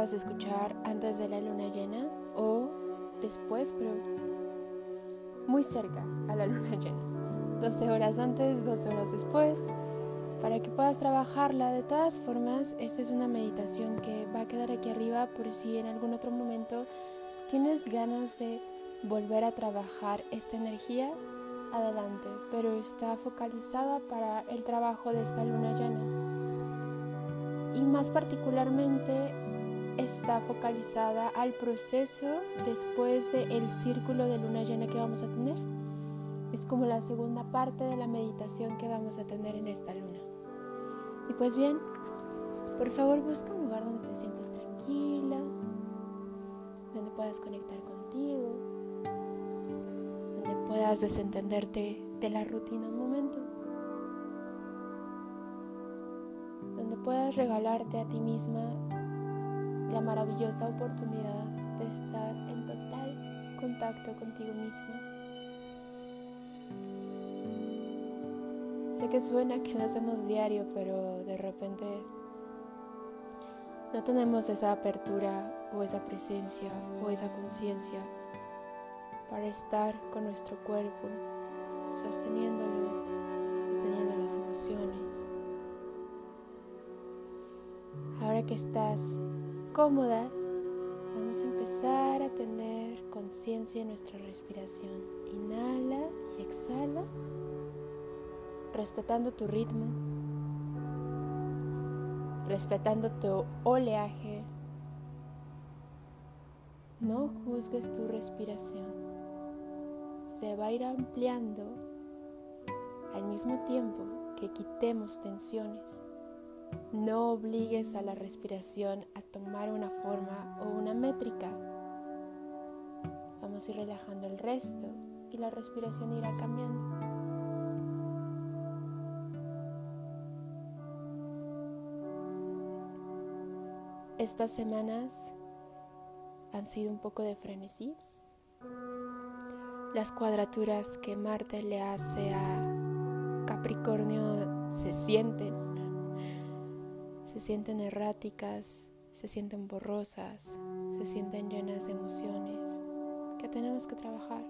Puedas escuchar antes de la luna llena o después, pero muy cerca a la luna llena. 12 horas antes, 12 horas después, para que puedas trabajarla. De todas formas, esta es una meditación que va a quedar aquí arriba por si en algún otro momento tienes ganas de volver a trabajar esta energía, adelante, pero está focalizada para el trabajo de esta luna llena. Y más particularmente está focalizada al proceso después del círculo de luna llena que vamos a tener. Es como la segunda parte de la meditación que vamos a tener en esta luna. Y pues bien, por favor busca un lugar donde te sientas tranquila, donde puedas conectar contigo, donde puedas desentenderte de la rutina un momento, donde puedas regalarte a ti misma la maravillosa oportunidad de estar en total contacto contigo misma. Sé que suena que lo hacemos diario, pero de repente no tenemos esa apertura o esa presencia o esa conciencia para estar con nuestro cuerpo, sosteniéndolo, sosteniendo las emociones. Ahora que estás cómoda, vamos a empezar a tener conciencia de nuestra respiración. Inhala y exhala, respetando tu ritmo, respetando tu oleaje. No juzgues tu respiración. Se va a ir ampliando al mismo tiempo que quitemos tensiones. No obligues a la respiración a tomar una forma o una métrica. Vamos a ir relajando el resto y la respiración irá cambiando. Estas semanas han sido un poco de frenesí. Las cuadraturas que Marte le hace a Capricornio se sienten se sienten erráticas, se sienten borrosas, se sienten llenas de emociones que tenemos que trabajar.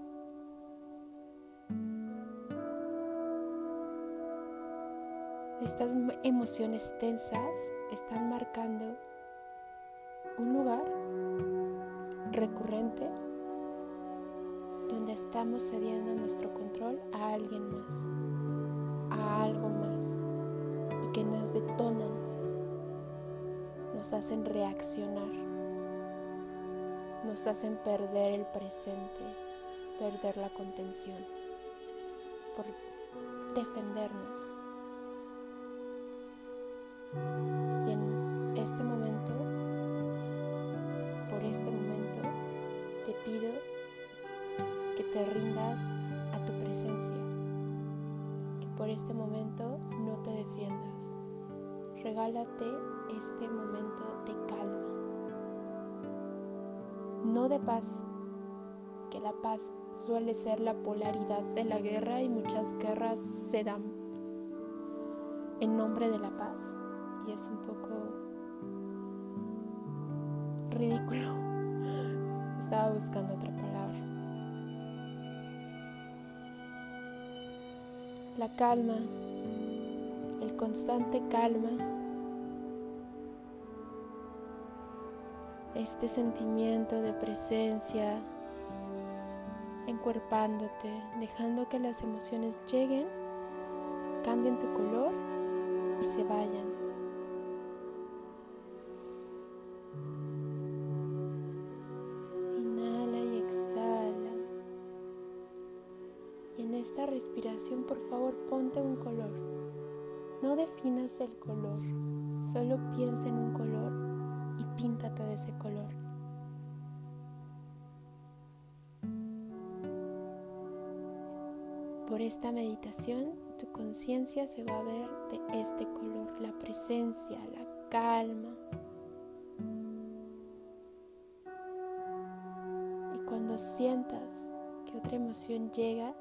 Estas emociones tensas están marcando un lugar recurrente donde estamos cediendo nuestro control a alguien más, a algo más, y que nos detonan nos hacen reaccionar, nos hacen perder el presente, perder la contención, por defendernos. Y en este momento, por este momento, te pido que te rindas a tu presencia, que por este momento no te defiendas. Regálate este momento no de paz, que la paz suele ser la polaridad de la guerra y muchas guerras se dan en nombre de la paz y es un poco ridículo. Estaba buscando otra palabra. La calma, el constante calma este sentimiento de presencia, encuerpándote, dejando que las emociones lleguen, cambien tu color y se vayan. Inhala y exhala. Y en esta respiración, por favor, ponte un color. No definas el color, solo piensa en un color píntate de ese color. Por esta meditación, tu conciencia se va a ver de este color, la presencia, la calma. Y cuando sientas que otra emoción llega,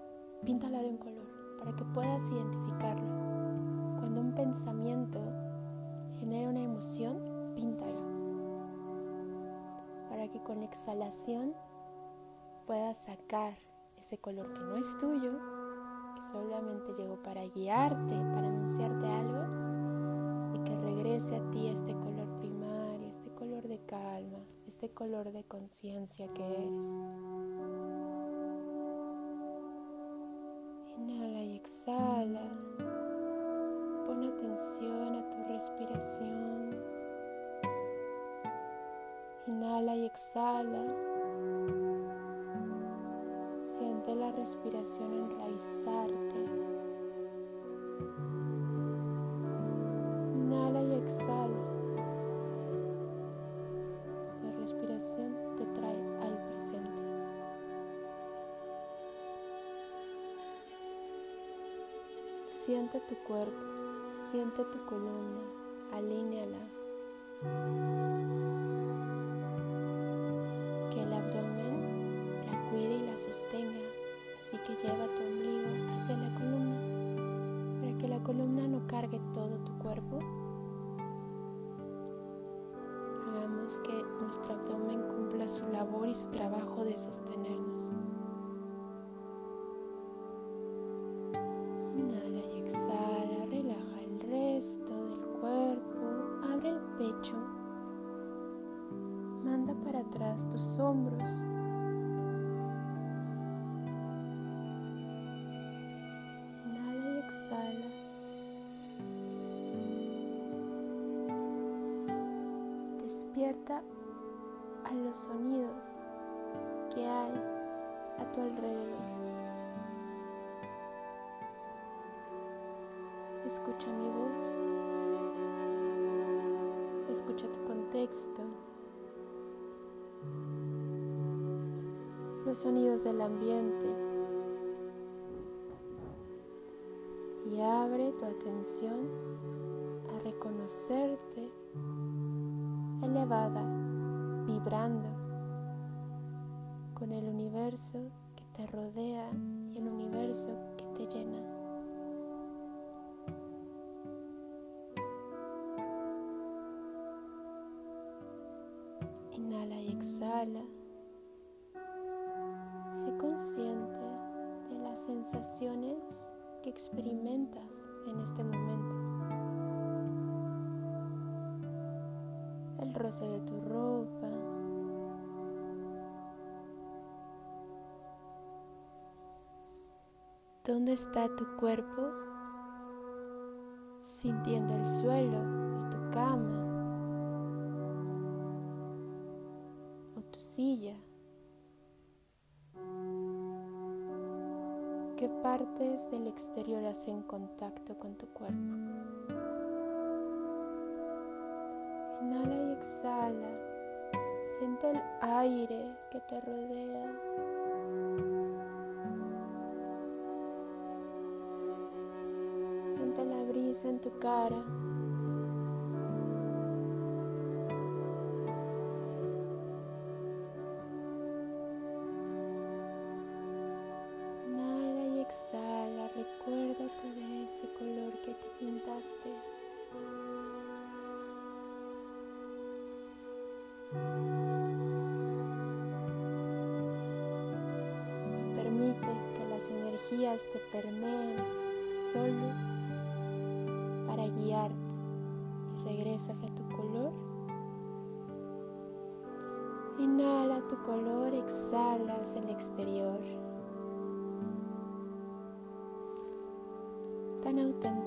píntala de un color para que puedas identificarlo. Cuando un pensamiento genera una emoción, exhalación puedas sacar ese color que no es tuyo, que solamente llegó para guiarte, para anunciarte algo, y que regrese a ti este color primario, este color de calma, este color de conciencia que eres. Siente tu cuerpo, siente tu columna, alíneala. Que el abdomen la cuide y la sostenga, así que lleva tu ombligo hacia la columna, para que la columna no cargue todo tu cuerpo. Pecho, manda para atrás tus hombros. Inhala y exhala. Despierta a los sonidos que hay a tu alrededor. Escucha mi voz. Escucha tu contexto. Los sonidos del ambiente. Y abre tu atención a reconocerte elevada, vibrando con el universo que te rodea y el universo que te llena. Experimentas en este momento. El roce de tu ropa. ¿Dónde está tu cuerpo? Sintiendo el suelo o tu cama o tu silla. ¿Qué partes del exterior hacen contacto con tu cuerpo? Inhala y exhala. Siente el aire que te rodea. Siente la brisa en tu cara. Permite que las energías te permeen solo para guiarte y regresas a tu color. Inhala tu color, exhalas el exterior. Tan auténtica,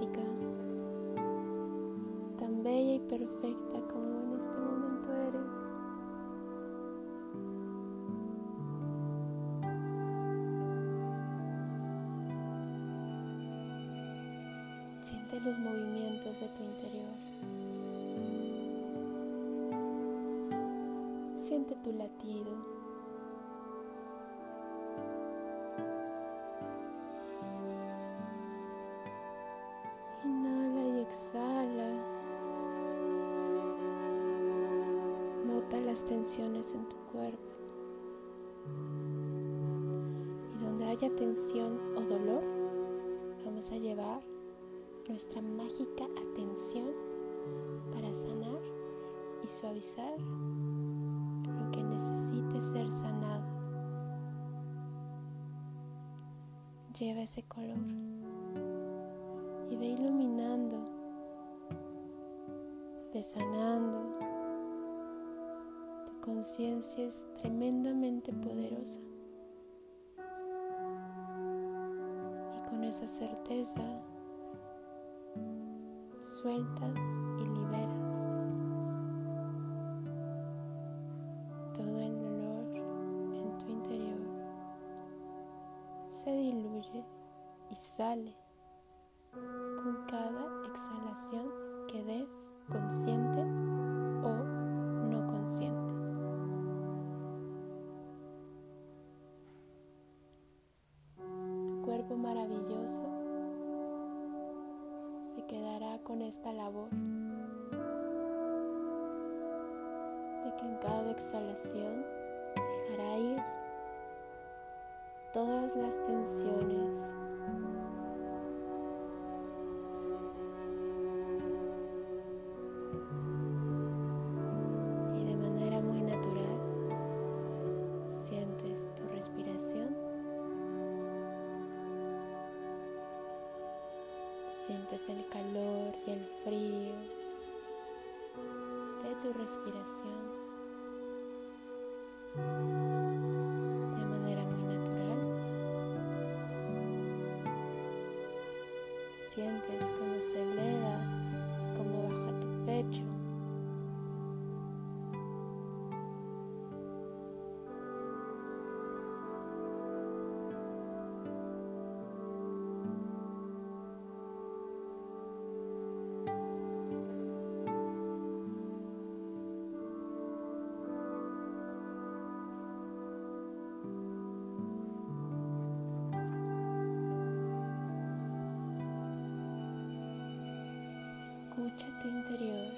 Siente los movimientos de tu interior. Siente tu latido. Lleva ese color y ve iluminando, ve sanando. Tu conciencia es tremendamente poderosa. Y con esa certeza sueltas y liberas sale con cada exhalación que des consciente o no consciente. Tu cuerpo maravilloso se quedará con esta labor de que en cada exhalación dejará ir todas las tensiones interior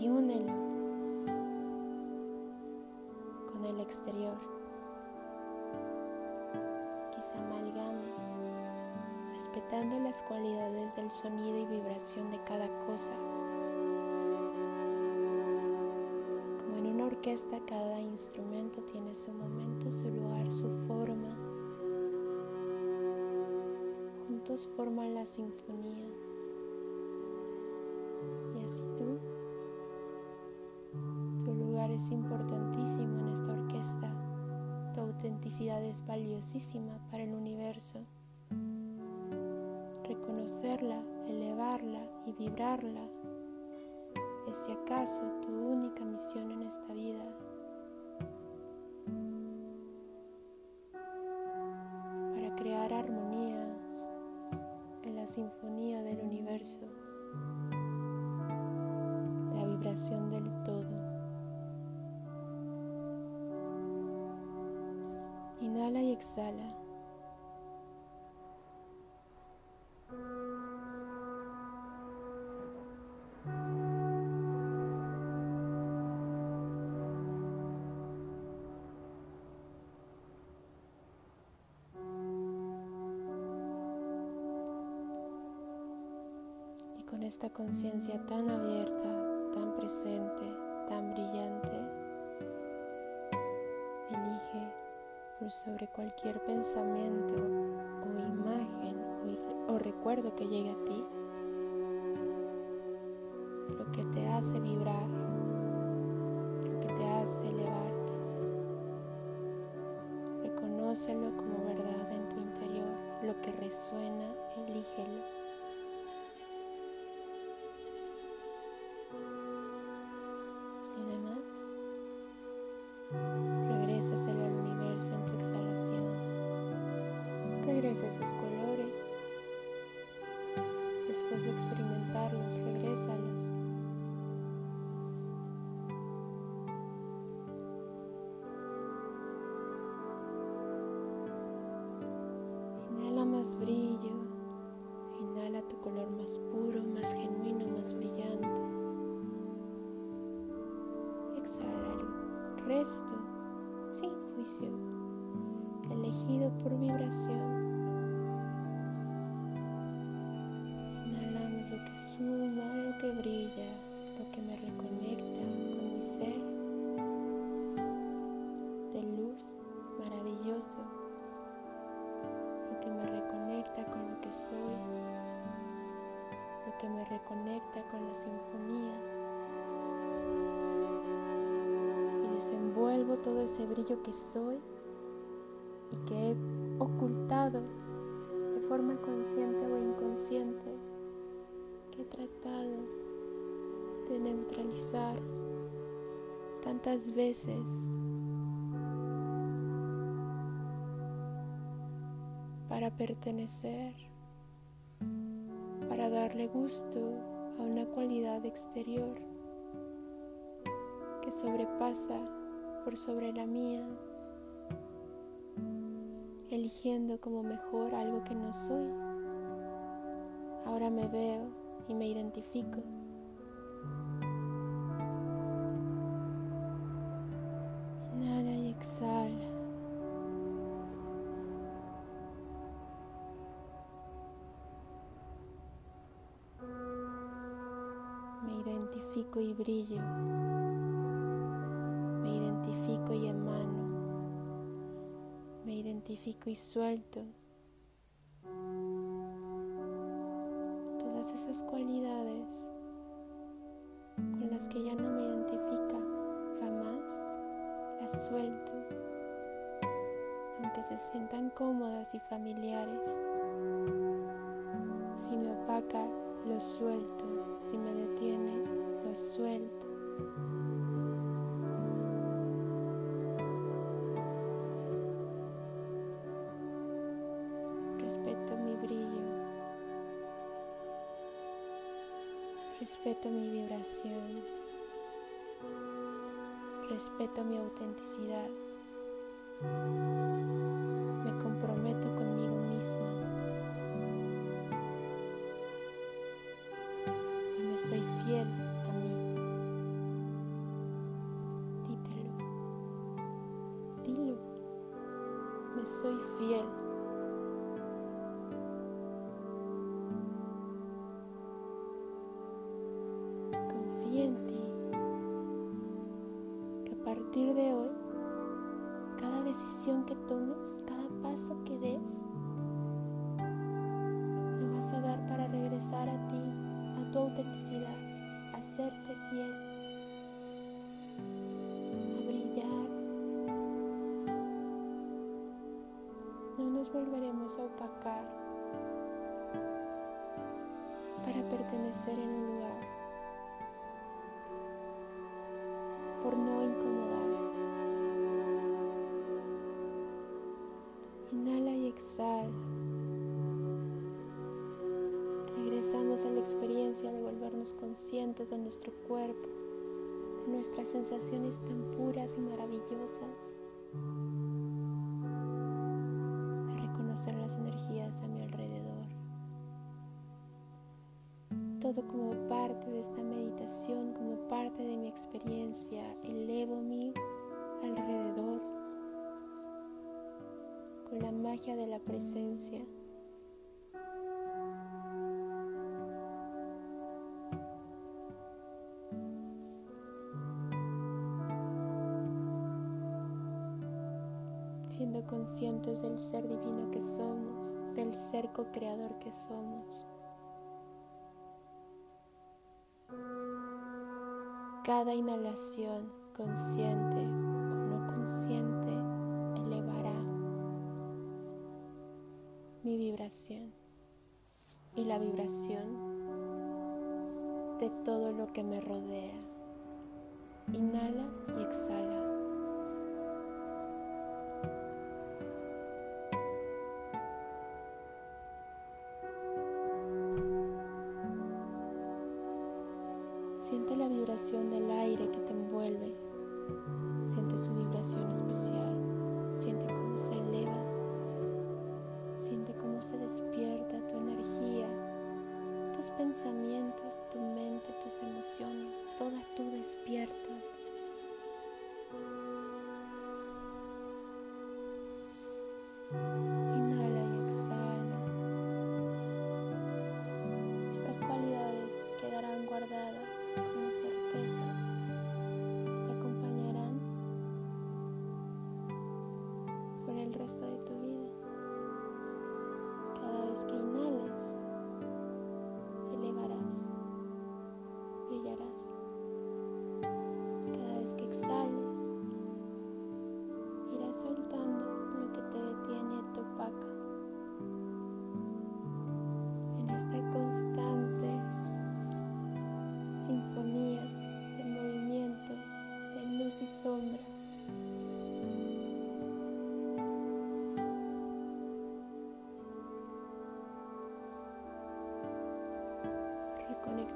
y únelo con el exterior. Quizá amalgame, respetando las cualidades del sonido y vibración de cada cosa. Como en una orquesta, cada instrumento tiene su momento, su lugar, su forma forman la sinfonía. Y así tú, tu lugar es importantísimo en esta orquesta. Tu autenticidad es valiosísima para el universo. Reconocerla, elevarla y vibrarla es si acaso del todo. Inhala y exhala. Y con esta conciencia tan abierta, sobre cualquier pensamiento o imagen o, recuerdo que llegue a ti lo que te hace vibrar, lo que te hace elevarte. Reconócelo como verdad en tu interior, lo que resuena, elígelo. El resto sin juicio, elegido por vibración. Inhalamos lo que suma, lo que brilla, lo que me reconecta brillo que soy y que he ocultado de forma consciente o inconsciente, que he tratado de neutralizar tantas veces. para pertenecer, para darle gusto a una cualidad exterior que sobrepasa por sobre la mía, eligiendo como mejor algo que no soy. Ahora me veo y me identifico. Inhala y exhala. Me identifico y brillo. Me identifico y emano. Me identifico y suelto. Todas esas cualidades con las que ya no me identifica, jamás las suelto. Aunque se sientan cómodas y familiares. Si me opaca, lo suelto. Si me detiene, lo suelto. Respeto mi vibración. Respeto mi autenticidad. Tu autenticidad, a serte a brillar. No nos volveremos a opacar para pertenecer en un lugar, por no incomodar. Conscientes de nuestro cuerpo, de nuestras sensaciones tan puras y maravillosas, de reconocer las energías a mi alrededor. Todo como parte de esta meditación, como parte de mi experiencia, elevo mi alrededor con la magia de la presencia. Ser divino que somos, del ser co-creador que somos. Cada inhalación consciente o no consciente elevará mi vibración y la vibración de todo lo que me rodea. Inhala y exhala.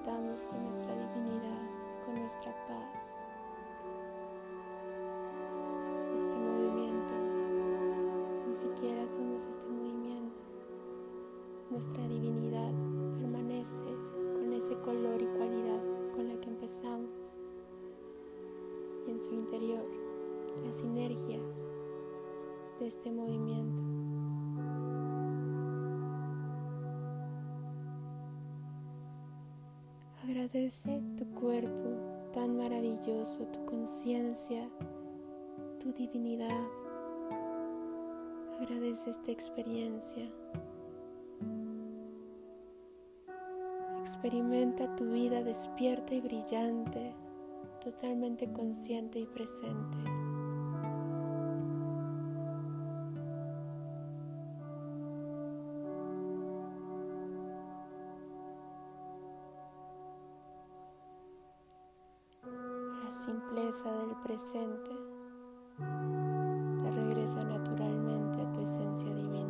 con nuestra divinidad, con nuestra paz. Este movimiento, ni siquiera somos este movimiento. Nuestra divinidad permanece con ese color y cualidad con la que empezamos. Y en su interior, la sinergia de este movimiento Agradece tu cuerpo tan maravilloso, tu conciencia, tu divinidad. Agradece esta experiencia. Experimenta tu vida despierta y brillante, totalmente consciente y presente. Te regresa naturalmente a tu esencia divina.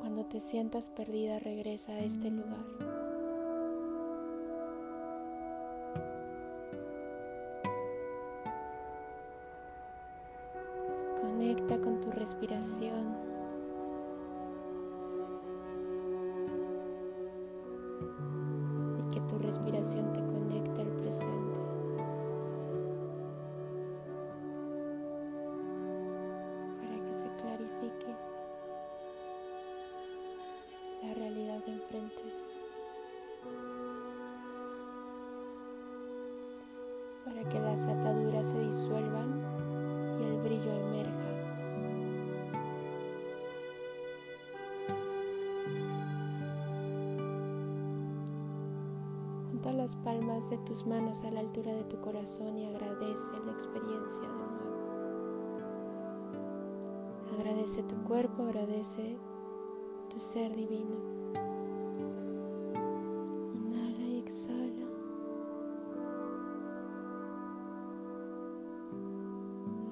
Cuando te sientas perdida, regresa a este lugar. Conecta con tu respiración. Manos a la altura de tu corazón y agradece la experiencia de nuevo. Agradece tu cuerpo, agradece tu ser divino. Inhala y exhala.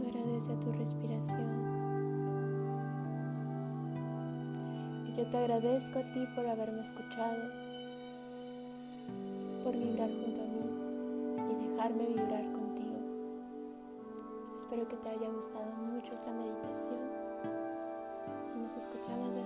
Agradece a tu respiración. Y yo te agradezco a ti por haberme escuchado, por vibrar junto a mí dejarme vibrar contigo. Espero que te haya gustado mucho esta meditación. Nos escuchamos.